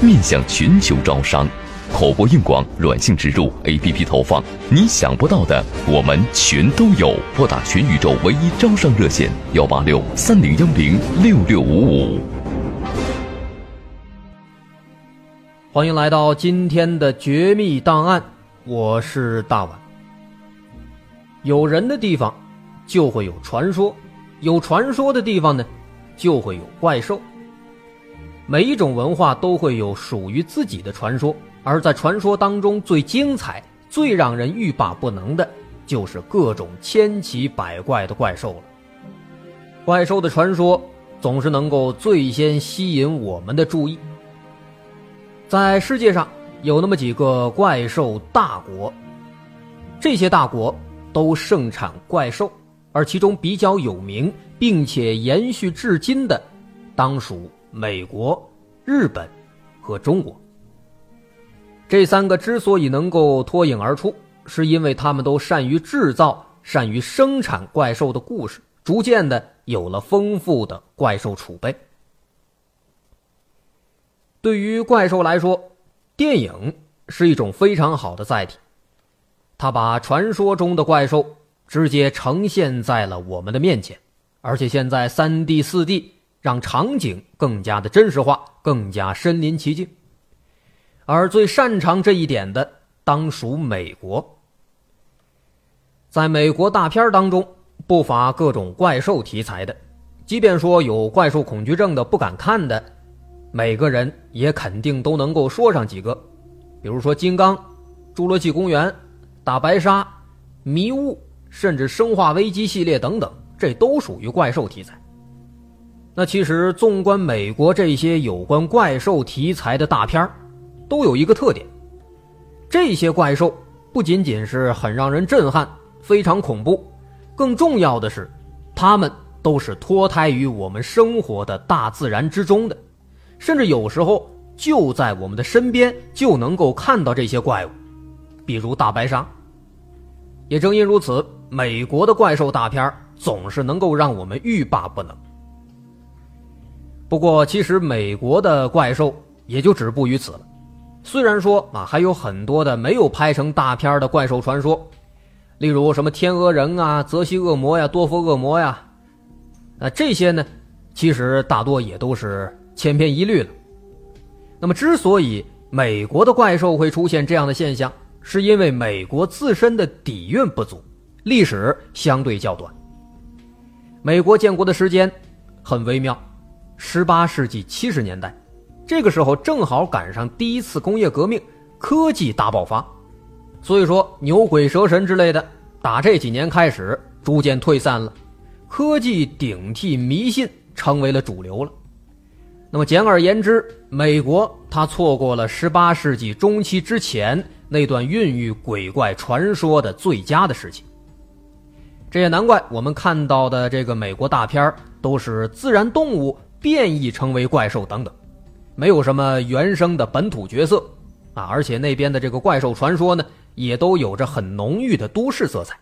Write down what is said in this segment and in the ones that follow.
面向全球招商，口播硬广、软性植入、APP 投放，你想不到的我们全都有。拨打全宇宙唯一招商热线：幺八六三零幺零六六五五。欢迎来到今天的《绝密档案》，我是大碗。有人的地方就会有传说，有传说的地方呢，就会有怪兽。每一种文化都会有属于自己的传说，而在传说当中最精彩、最让人欲罢不能的，就是各种千奇百怪的怪兽了。怪兽的传说总是能够最先吸引我们的注意。在世界上有那么几个怪兽大国，这些大国都盛产怪兽，而其中比较有名并且延续至今的，当属。美国、日本和中国这三个之所以能够脱颖而出，是因为他们都善于制造、善于生产怪兽的故事，逐渐的有了丰富的怪兽储备。对于怪兽来说，电影是一种非常好的载体，它把传说中的怪兽直接呈现在了我们的面前，而且现在三 D、四 D。让场景更加的真实化，更加身临其境。而最擅长这一点的，当属美国。在美国大片当中，不乏各种怪兽题材的，即便说有怪兽恐惧症的不敢看的，每个人也肯定都能够说上几个，比如说《金刚》《侏罗纪公园》《大白鲨》《迷雾》，甚至《生化危机》系列等等，这都属于怪兽题材。那其实，纵观美国这些有关怪兽题材的大片儿，都有一个特点：这些怪兽不仅仅是很让人震撼、非常恐怖，更重要的是，它们都是脱胎于我们生活的大自然之中的，甚至有时候就在我们的身边就能够看到这些怪物，比如大白鲨。也正因如此，美国的怪兽大片总是能够让我们欲罢不能。不过，其实美国的怪兽也就止步于此了。虽然说啊，还有很多的没有拍成大片的怪兽传说，例如什么天鹅人啊、泽西恶魔呀、多佛恶魔呀，啊这些呢，其实大多也都是千篇一律了。那么，之所以美国的怪兽会出现这样的现象，是因为美国自身的底蕴不足，历史相对较短。美国建国的时间很微妙。十八世纪七十年代，这个时候正好赶上第一次工业革命，科技大爆发，所以说牛鬼蛇神之类的，打这几年开始逐渐退散了，科技顶替迷信成为了主流了。那么简而言之，美国它错过了十八世纪中期之前那段孕育鬼怪传说的最佳的时期。这也难怪我们看到的这个美国大片都是自然动物。变异成为怪兽等等，没有什么原生的本土角色啊，而且那边的这个怪兽传说呢，也都有着很浓郁的都市色彩。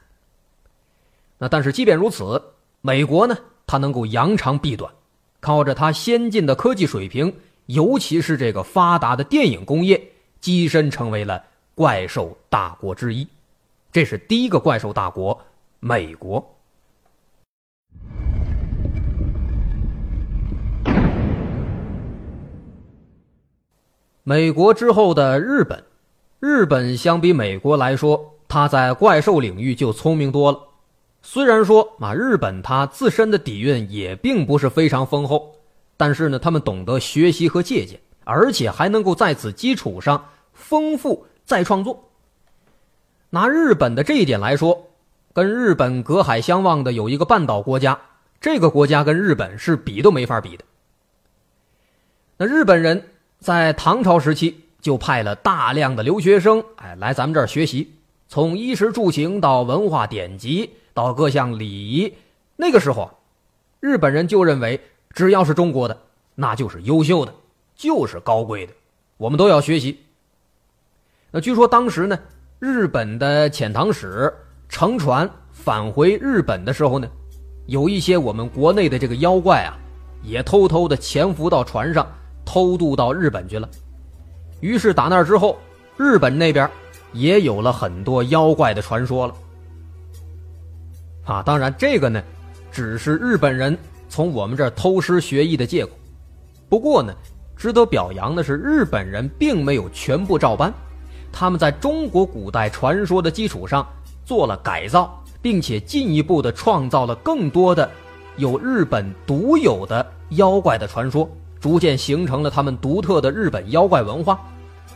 那但是即便如此，美国呢，它能够扬长避短，靠着它先进的科技水平，尤其是这个发达的电影工业，跻身成为了怪兽大国之一。这是第一个怪兽大国，美国。美国之后的日本，日本相比美国来说，它在怪兽领域就聪明多了。虽然说啊，日本它自身的底蕴也并不是非常丰厚，但是呢，他们懂得学习和借鉴，而且还能够在此基础上丰富再创作。拿日本的这一点来说，跟日本隔海相望的有一个半岛国家，这个国家跟日本是比都没法比的。那日本人。在唐朝时期，就派了大量的留学生，哎，来咱们这儿学习，从衣食住行到文化典籍到各项礼仪。那个时候，日本人就认为，只要是中国的，那就是优秀的，就是高贵的，我们都要学习。那据说当时呢，日本的遣唐使乘船返回日本的时候呢，有一些我们国内的这个妖怪啊，也偷偷的潜伏到船上，偷渡到日本去了。于是打那之后，日本那边也有了很多妖怪的传说了。啊，当然这个呢，只是日本人从我们这儿偷师学艺的借口。不过呢，值得表扬的是，日本人并没有全部照搬，他们在中国古代传说的基础上做了改造，并且进一步的创造了更多的有日本独有的妖怪的传说，逐渐形成了他们独特的日本妖怪文化。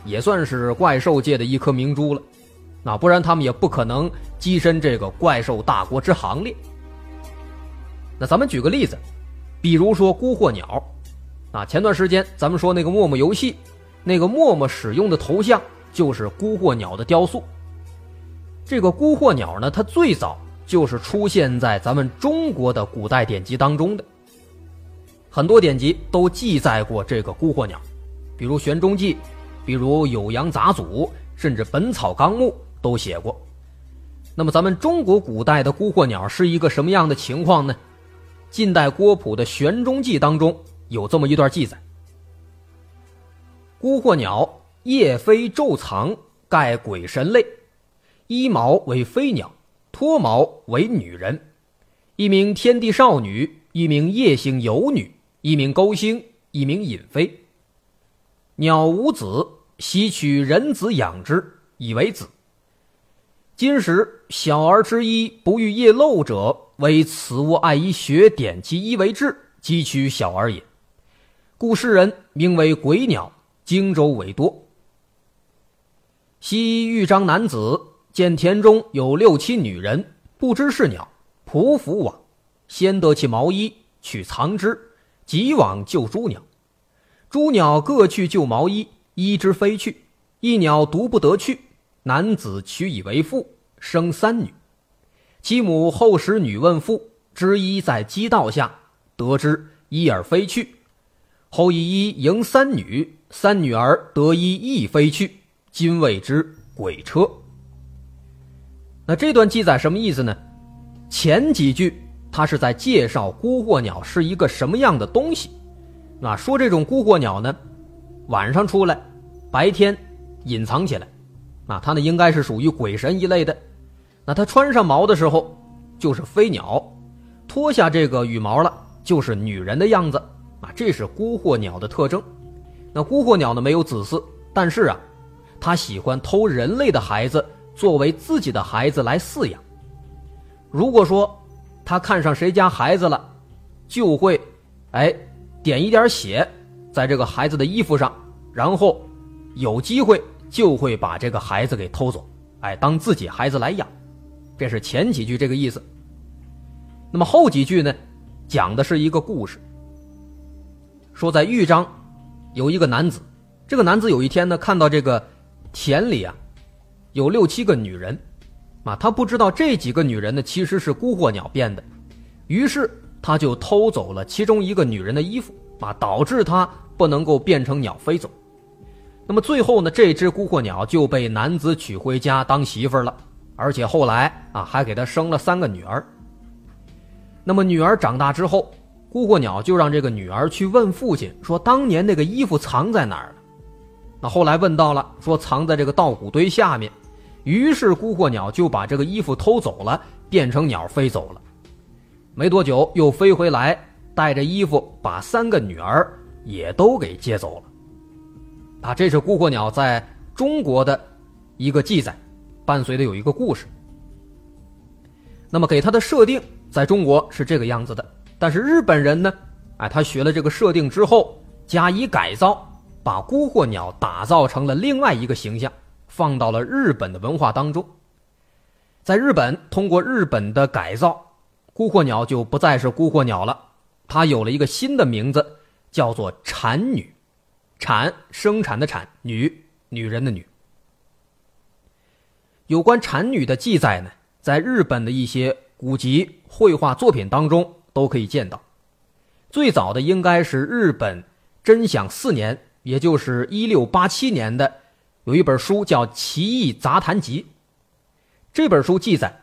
也算是怪兽界的一颗明珠了，那不然他们也不可能跻身这个怪兽大国之行列。那咱们举个例子，比如说孤鹤鸟，啊，前段时间咱们说那个陌陌游戏，那个陌陌使用的头像就是孤鹤鸟的雕塑。这个孤鹤鸟呢，它最早就是出现在咱们中国的古代典籍当中的，很多典籍都记载过这个孤鹤鸟，比如《玄中记》。比如《酉阳杂俎》甚至《本草纲目》都写过。那么，咱们中国古代的孤鹤鸟是一个什么样的情况呢？近代郭璞的《玄中记》当中有这么一段记载：孤鹤鸟夜飞昼藏，盖鬼神类，衣毛为飞鸟，脱毛为女人，一名天地少女，一名夜行游女，一名钩星，一名隐飞。鸟无子。喜取人子养之，以为子。今时小儿之衣不欲夜露者，为此物爱以学点其衣为质，积取小儿也。故世人名为鬼鸟，荆州为多。昔豫章男子见田中有六七女人，不知是鸟，匍匐往，先得其毛衣，取藏之，即往救诸鸟。诸鸟各去救毛衣。一只飞去，一鸟独不得去。男子取以为妇，生三女。其母后使女问父，知一在鸡道下，得知一而飞去。后以一迎三女，三女儿得一亦飞去。今谓之鬼车。那这段记载什么意思呢？前几句他是在介绍孤鹤鸟是一个什么样的东西。那说这种孤鹤鸟呢？晚上出来，白天隐藏起来，啊，它呢应该是属于鬼神一类的。那它穿上毛的时候就是飞鸟，脱下这个羽毛了就是女人的样子，啊，这是孤鹤鸟的特征。那孤鹤鸟呢没有子嗣，但是啊，它喜欢偷人类的孩子作为自己的孩子来饲养。如果说他看上谁家孩子了，就会哎点一点血。在这个孩子的衣服上，然后有机会就会把这个孩子给偷走，哎，当自己孩子来养，这是前几句这个意思。那么后几句呢，讲的是一个故事，说在豫章有一个男子，这个男子有一天呢，看到这个田里啊有六七个女人，啊，他不知道这几个女人呢其实是孤鹤鸟变的，于是他就偷走了其中一个女人的衣服，啊，导致他。不能够变成鸟飞走，那么最后呢？这只孤鹤鸟就被男子娶回家当媳妇了，而且后来啊还给他生了三个女儿。那么女儿长大之后，孤鹤鸟就让这个女儿去问父亲说：“当年那个衣服藏在哪儿了？”那后来问到了，说藏在这个稻谷堆下面。于是孤鹤鸟就把这个衣服偷走了，变成鸟飞走了。没多久又飞回来，带着衣服把三个女儿。也都给接走了，啊，这是孤鹤鸟在中国的一个记载，伴随的有一个故事。那么给它的设定在中国是这个样子的，但是日本人呢，哎，他学了这个设定之后加以改造，把孤鹤鸟打造成了另外一个形象，放到了日本的文化当中。在日本，通过日本的改造，孤鹤鸟就不再是孤鹤鸟了，它有了一个新的名字。叫做产女，产生产的产女女人的女。有关产女的记载呢，在日本的一些古籍、绘画作品当中都可以见到。最早的应该是日本真享四年，也就是一六八七年的，有一本书叫《奇异杂谈集》。这本书记载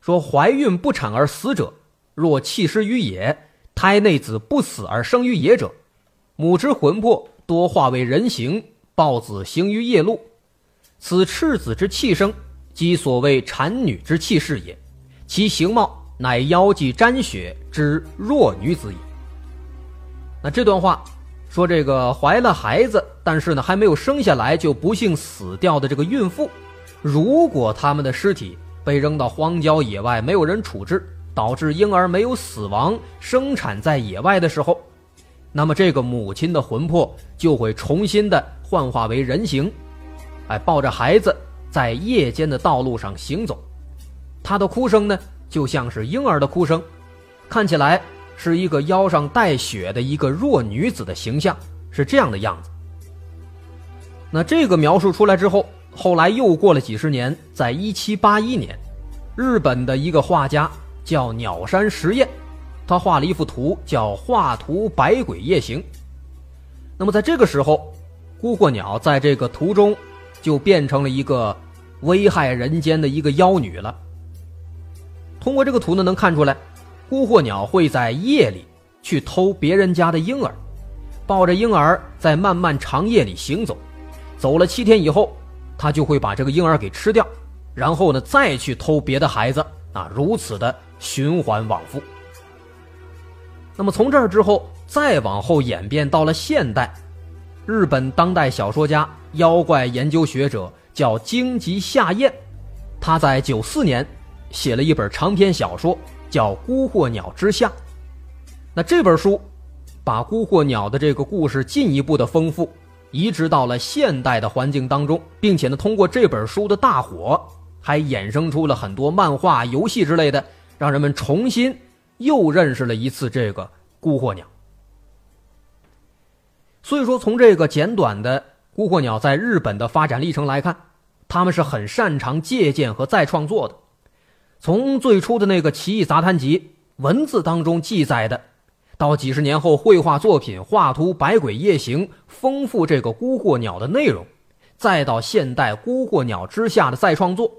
说，怀孕不产而死者，若弃尸于野，胎内子不死而生于野者，母之魂魄多化为人形，抱子行于夜路，此赤子之气生。即所谓产女之气势也，其形貌乃腰际沾血之弱女子也。那这段话说，这个怀了孩子，但是呢还没有生下来就不幸死掉的这个孕妇，如果他们的尸体被扔到荒郊野外，没有人处置，导致婴儿没有死亡，生产在野外的时候，那么这个母亲的魂魄就会重新的幻化为人形，哎，抱着孩子。在夜间的道路上行走，她的哭声呢，就像是婴儿的哭声，看起来是一个腰上带血的一个弱女子的形象，是这样的样子。那这个描述出来之后，后来又过了几十年，在一七八一年，日本的一个画家叫鸟山实验，他画了一幅图叫《画图百鬼夜行》。那么在这个时候，孤惑鸟在这个图中。就变成了一个危害人间的一个妖女了。通过这个图呢，能看出来，孤惑鸟会在夜里去偷别人家的婴儿，抱着婴儿在漫漫长夜里行走，走了七天以后，他就会把这个婴儿给吃掉，然后呢再去偷别的孩子啊，如此的循环往复。那么从这儿之后，再往后演变到了现代。日本当代小说家、妖怪研究学者叫荆棘夏彦，他在九四年写了一本长篇小说，叫《孤惑鸟之下》。那这本书把孤惑鸟的这个故事进一步的丰富，移植到了现代的环境当中，并且呢，通过这本书的大火，还衍生出了很多漫画、游戏之类的，让人们重新又认识了一次这个孤惑鸟。所以说，从这个简短的孤惑鸟在日本的发展历程来看，他们是很擅长借鉴和再创作的。从最初的那个《奇异杂谈集》文字当中记载的，到几十年后绘画作品画图《百鬼夜行》，丰富这个孤惑鸟的内容，再到现代《孤惑鸟之下》的再创作，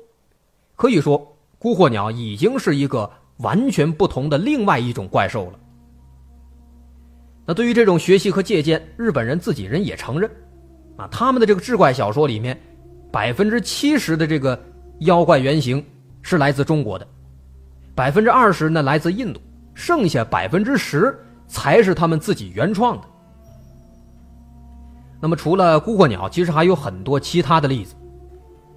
可以说，孤惑鸟已经是一个完全不同的另外一种怪兽了。那对于这种学习和借鉴，日本人自己人也承认，啊，他们的这个志怪小说里面，百分之七十的这个妖怪原型是来自中国的，百分之二十呢来自印度，剩下百分之十才是他们自己原创的。那么除了孤惑鸟，其实还有很多其他的例子，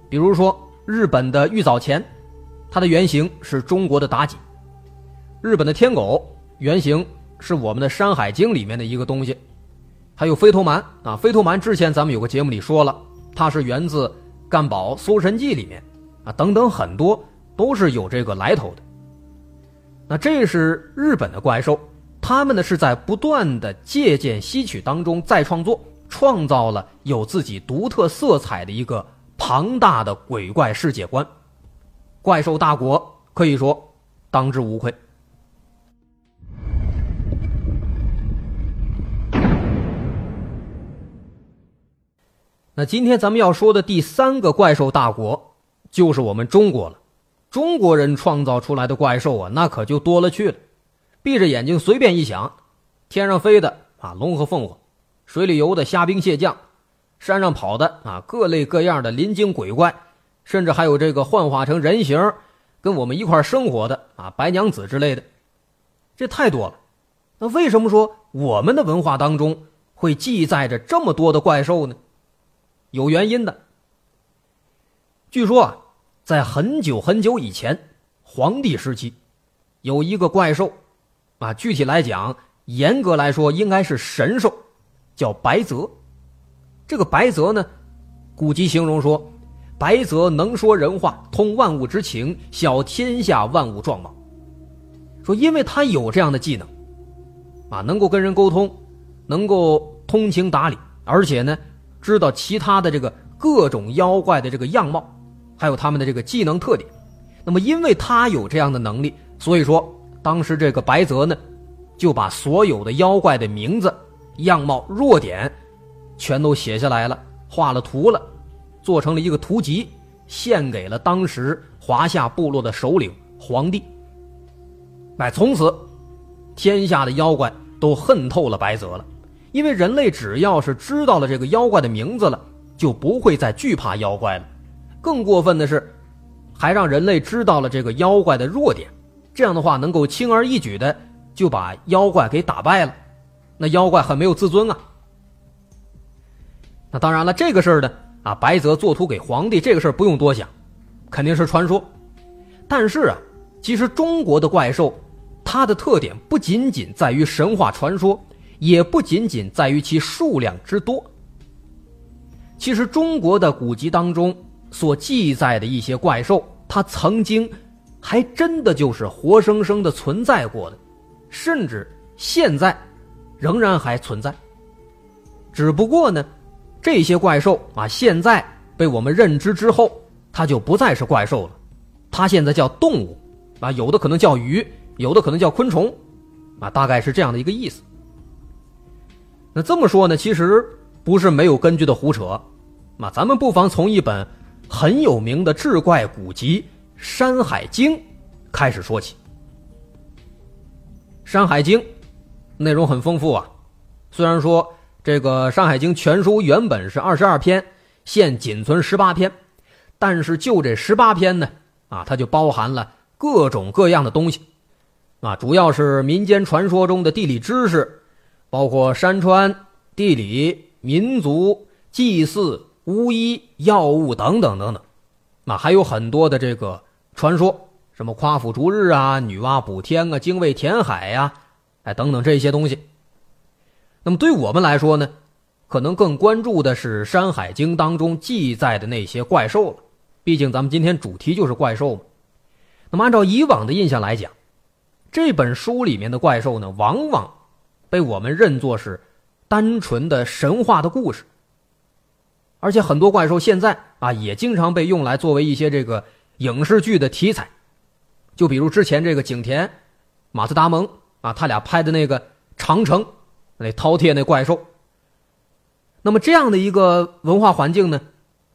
比如说日本的玉藻前，它的原型是中国的妲己；日本的天狗原型。是我们的《山海经》里面的一个东西，还有飞头蛮啊，飞头蛮之前咱们有个节目里说了，它是源自干宝《搜神记》里面啊，等等很多都是有这个来头的。那这是日本的怪兽，他们呢是在不断的借鉴吸取当中再创作，创造了有自己独特色彩的一个庞大的鬼怪世界观，怪兽大国可以说当之无愧。那今天咱们要说的第三个怪兽大国，就是我们中国了。中国人创造出来的怪兽啊，那可就多了去了。闭着眼睛随便一想，天上飞的啊龙和凤凰，水里游的虾兵蟹将，山上跑的啊各类各样的灵精鬼怪，甚至还有这个幻化成人形跟我们一块生活的啊白娘子之类的，这太多了。那为什么说我们的文化当中会记载着这么多的怪兽呢？有原因的。据说啊，在很久很久以前，黄帝时期，有一个怪兽，啊，具体来讲，严格来说应该是神兽，叫白泽。这个白泽呢，古籍形容说，白泽能说人话，通万物之情，晓天下万物状貌。说因为他有这样的技能，啊，能够跟人沟通，能够通情达理，而且呢。知道其他的这个各种妖怪的这个样貌，还有他们的这个技能特点。那么，因为他有这样的能力，所以说当时这个白泽呢，就把所有的妖怪的名字、样貌、弱点，全都写下来了，画了图了，做成了一个图集，献给了当时华夏部落的首领皇帝。哎，从此，天下的妖怪都恨透了白泽了，因为人类只要是知道了这个妖怪的名字了，就不会再惧怕妖怪了。更过分的是。还让人类知道了这个妖怪的弱点，这样的话能够轻而易举的就把妖怪给打败了。那妖怪很没有自尊啊。那当然了，这个事儿呢，啊，白泽作图给皇帝，这个事儿不用多想，肯定是传说。但是啊，其实中国的怪兽，它的特点不仅仅在于神话传说，也不仅仅在于其数量之多。其实中国的古籍当中。所记载的一些怪兽，它曾经还真的就是活生生的存在过的，甚至现在仍然还存在。只不过呢，这些怪兽啊，现在被我们认知之后，它就不再是怪兽了，它现在叫动物啊，有的可能叫鱼，有的可能叫昆虫啊，大概是这样的一个意思。那这么说呢，其实不是没有根据的胡扯，那咱们不妨从一本。很有名的志怪古籍《山海经》开始说起，《山海经》内容很丰富啊。虽然说这个《山海经》全书原本是二十二篇，现仅存十八篇，但是就这十八篇呢，啊，它就包含了各种各样的东西，啊，主要是民间传说中的地理知识，包括山川、地理、民族、祭祀。巫医、药物等等等等，那还有很多的这个传说，什么夸父逐日啊、女娲补天啊、精卫填海呀，哎，等等这些东西。那么对我们来说呢，可能更关注的是《山海经》当中记载的那些怪兽了。毕竟咱们今天主题就是怪兽嘛。那么按照以往的印象来讲，这本书里面的怪兽呢，往往被我们认作是单纯的神话的故事。而且很多怪兽现在啊，也经常被用来作为一些这个影视剧的题材，就比如之前这个景甜、马自·达蒙啊，他俩拍的那个《长城》，那饕餮那怪兽。那么这样的一个文化环境呢，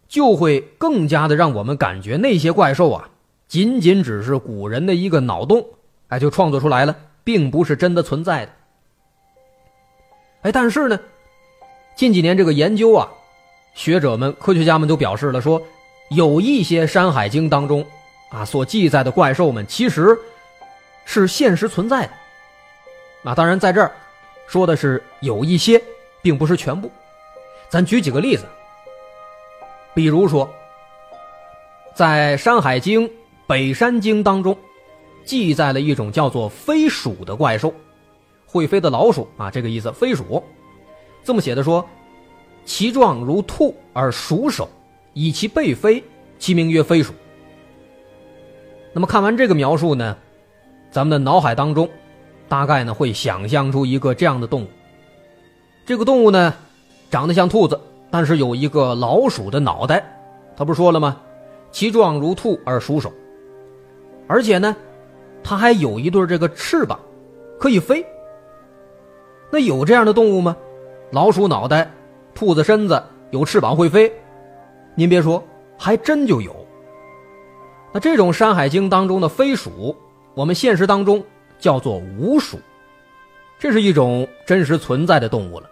就会更加的让我们感觉那些怪兽啊，仅仅只是古人的一个脑洞，哎，就创作出来了，并不是真的存在的。哎，但是呢，近几年这个研究啊。学者们、科学家们都表示了，说有一些《山海经》当中啊所记载的怪兽们，其实是现实存在的。啊，当然在这儿说的是有一些，并不是全部。咱举几个例子，比如说，在《山海经·北山经》当中，记载了一种叫做飞鼠的怪兽，会飞的老鼠啊，这个意思，飞鼠，这么写的说。其状如兔而鼠首，以其背飞，其名曰飞鼠。那么看完这个描述呢，咱们的脑海当中，大概呢会想象出一个这样的动物。这个动物呢，长得像兔子，但是有一个老鼠的脑袋。他不是说了吗？其状如兔而鼠首，而且呢，它还有一对这个翅膀，可以飞。那有这样的动物吗？老鼠脑袋。兔子身子有翅膀会飞，您别说，还真就有。那这种《山海经》当中的飞鼠，我们现实当中叫做鼯鼠，这是一种真实存在的动物了。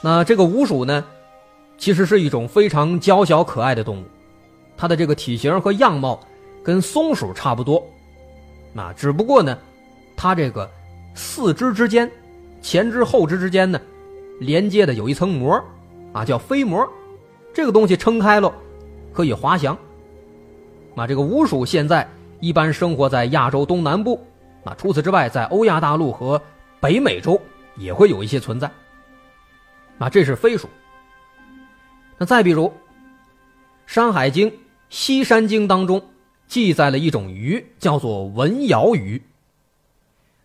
那这个鼯鼠呢，其实是一种非常娇小可爱的动物，它的这个体型和样貌跟松鼠差不多，那只不过呢，它这个四肢之间，前肢后肢之间呢。连接的有一层膜，啊，叫飞膜，这个东西撑开了，可以滑翔。啊，这个鼯鼠现在一般生活在亚洲东南部，啊，除此之外，在欧亚大陆和北美洲也会有一些存在。啊，这是飞鼠。那再比如，《山海经·西山经》当中记载了一种鱼，叫做文鳐鱼。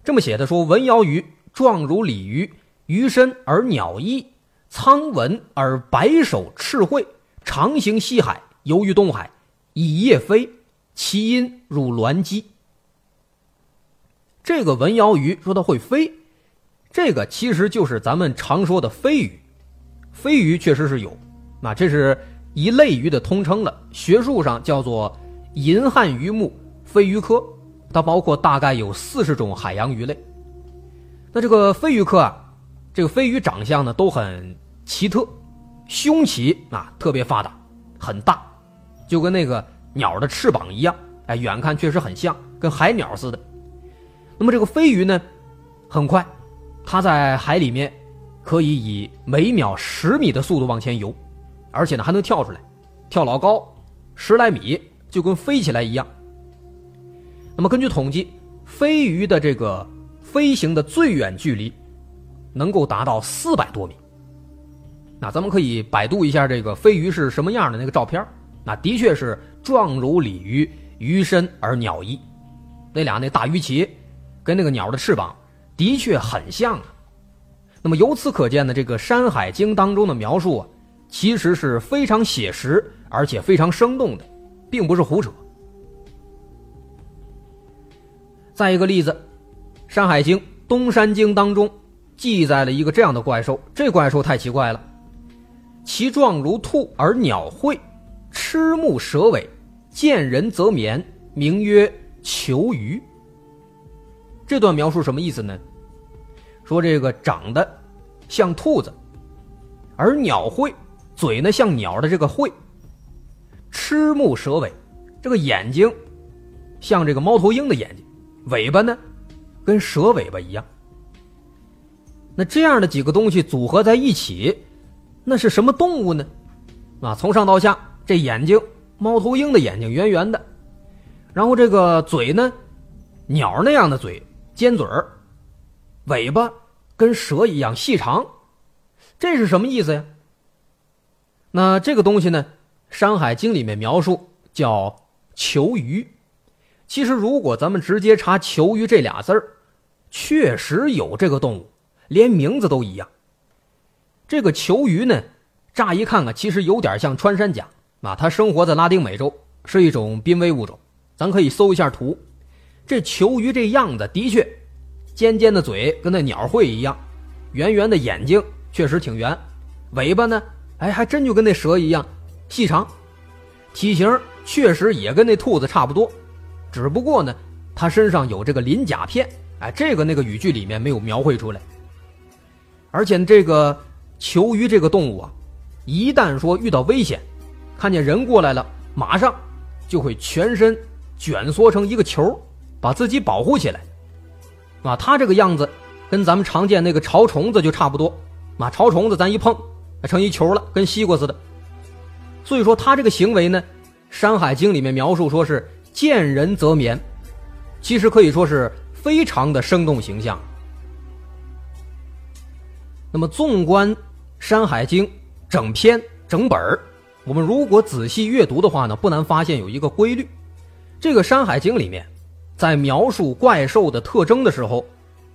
这么写的说，文鳐鱼状如鲤鱼。鱼身而鸟翼，苍纹而白首赤喙，常行西海，游于东海，以夜飞，其音如鸾鸡。这个文鳐鱼说它会飞，这个其实就是咱们常说的飞鱼。飞鱼确实是有，那这是一类鱼的通称了，学术上叫做银汉鱼目飞鱼科，它包括大概有四十种海洋鱼类。那这个飞鱼科啊，这个飞鱼长相呢都很奇特，胸鳍啊特别发达，很大，就跟那个鸟的翅膀一样，哎，远看确实很像，跟海鸟似的。那么这个飞鱼呢，很快，它在海里面可以以每秒十米的速度往前游，而且呢还能跳出来，跳老高，十来米，就跟飞起来一样。那么根据统计，飞鱼的这个。飞行的最远距离能够达到四百多米。那咱们可以百度一下这个飞鱼是什么样的那个照片那的确是状如鲤鱼，鱼身而鸟翼，那俩那大鱼鳍跟那个鸟的翅膀的确很像啊。那么由此可见呢，这个《山海经》当中的描述啊，其实是非常写实而且非常生动的，并不是胡扯。再一个例子。《山海经·东山经》当中记载了一个这样的怪兽，这怪兽太奇怪了，其状如兔而鸟喙，吃目蛇尾，见人则眠，名曰求鱼。这段描述什么意思呢？说这个长得像兔子，而鸟喙，嘴呢像鸟的这个喙，吃目蛇尾，这个眼睛像这个猫头鹰的眼睛，尾巴呢？跟蛇尾巴一样，那这样的几个东西组合在一起，那是什么动物呢？啊，从上到下，这眼睛，猫头鹰的眼睛，圆圆的，然后这个嘴呢，鸟那样的嘴，尖嘴儿，尾巴跟蛇一样细长，这是什么意思呀？那这个东西呢，《山海经》里面描述叫求鱼。其实，如果咱们直接查“求鱼”这俩字儿，确实有这个动物，连名字都一样。这个球鱼呢，乍一看啊，其实有点像穿山甲啊。它生活在拉丁美洲，是一种濒危物种。咱可以搜一下图，这球鱼这样子的确，尖尖的嘴跟那鸟喙一样，圆圆的眼睛确实挺圆，尾巴呢，哎，还真就跟那蛇一样细长，体型确实也跟那兔子差不多。只不过呢，它身上有这个鳞甲片，哎，这个那个语句里面没有描绘出来。而且这个球鱼这个动物啊，一旦说遇到危险，看见人过来了，马上就会全身卷缩成一个球，把自己保护起来。啊，它这个样子跟咱们常见那个潮虫子就差不多。啊，潮虫子咱一碰，成一球了，跟西瓜似的。所以说它这个行为呢，《山海经》里面描述说是。见人则眠，其实可以说是非常的生动形象。那么，纵观《山海经》整篇整本，我们如果仔细阅读的话呢，不难发现有一个规律：这个《山海经》里面，在描述怪兽的特征的时候，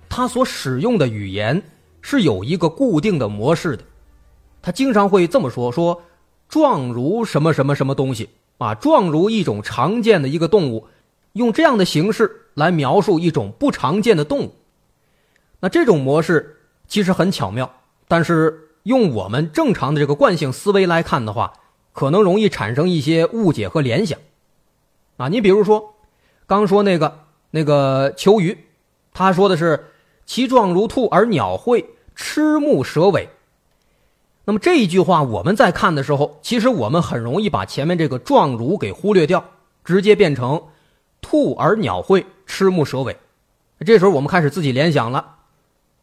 它所使用的语言是有一个固定的模式的。它经常会这么说：“说状如什么什么什么东西。”啊，状如一种常见的一个动物，用这样的形式来描述一种不常见的动物。那这种模式其实很巧妙，但是用我们正常的这个惯性思维来看的话，可能容易产生一些误解和联想。啊，你比如说，刚说那个那个求鱼，他说的是其状如兔而鸟喙，吃目蛇尾。那么这一句话，我们在看的时候，其实我们很容易把前面这个“状如”给忽略掉，直接变成“兔而鸟喙，吃目蛇尾”。这时候我们开始自己联想了：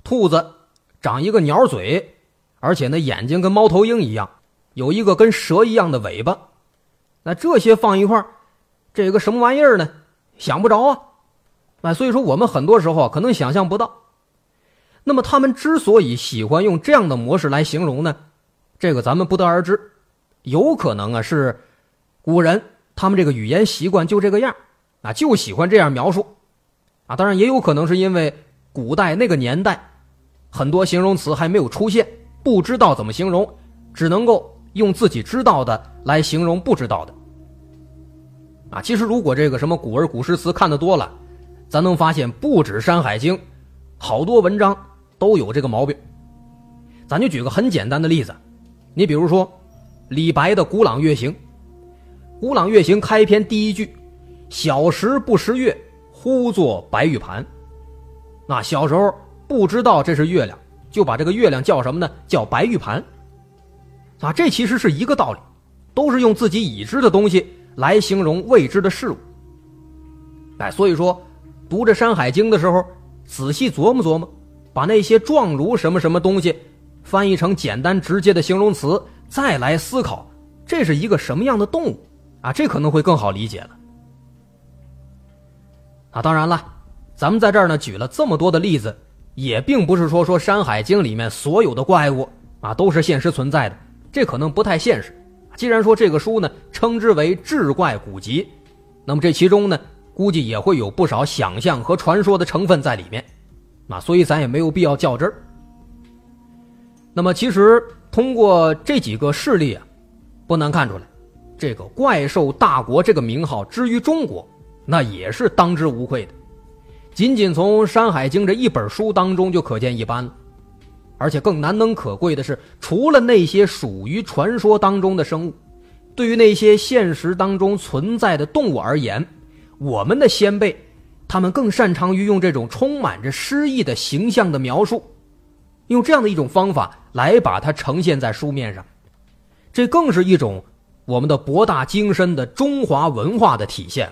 兔子长一个鸟嘴，而且呢眼睛跟猫头鹰一样，有一个跟蛇一样的尾巴。那这些放一块儿，这个什么玩意儿呢？想不着啊！哎，所以说我们很多时候可能想象不到。那么他们之所以喜欢用这样的模式来形容呢？这个咱们不得而知，有可能啊是古人他们这个语言习惯就这个样啊，就喜欢这样描述啊。当然也有可能是因为古代那个年代很多形容词还没有出现，不知道怎么形容，只能够用自己知道的来形容不知道的。啊，其实如果这个什么古文古诗词看的多了，咱能发现不止《山海经》，好多文章都有这个毛病。咱就举个很简单的例子，你比如说李白的《古朗月行》，《古朗月行》开篇第一句：“小时不识月，呼作白玉盘。”那小时候不知道这是月亮，就把这个月亮叫什么呢？叫白玉盘。啊，这其实是一个道理，都是用自己已知的东西来形容未知的事物。哎，所以说读着《山海经》的时候，仔细琢磨琢磨，把那些状如什么什么东西。翻译成简单直接的形容词，再来思考这是一个什么样的动物啊？这可能会更好理解了。啊，当然了，咱们在这儿呢举了这么多的例子，也并不是说说《山海经》里面所有的怪物啊都是现实存在的，这可能不太现实。既然说这个书呢称之为志怪古籍，那么这其中呢估计也会有不少想象和传说的成分在里面，啊，所以咱也没有必要较真儿。那么，其实通过这几个事例啊，不难看出来，这个怪兽大国这个名号之于中国，那也是当之无愧的。仅仅从《山海经》这一本书当中就可见一斑了。而且更难能可贵的是，除了那些属于传说当中的生物，对于那些现实当中存在的动物而言，我们的先辈，他们更擅长于用这种充满着诗意的形象的描述。用这样的一种方法来把它呈现在书面上，这更是一种我们的博大精深的中华文化的体现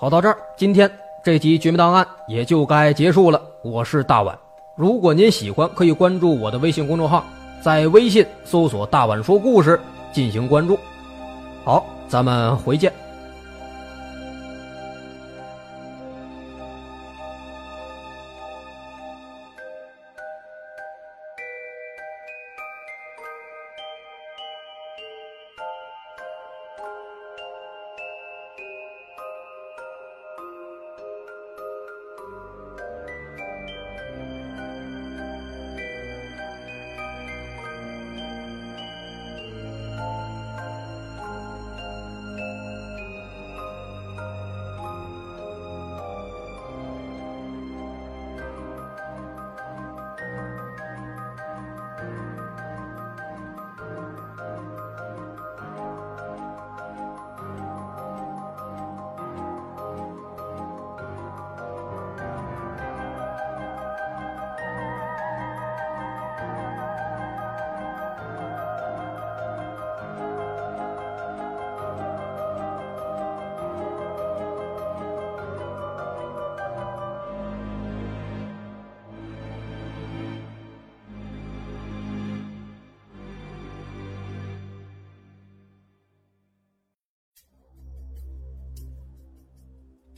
好，到这儿，今天这集《绝密档案》也就该结束了。我是大碗，如果您喜欢，可以关注我的微信公众号，在微信搜索“大碗说故事”进行关注。好，咱们回见。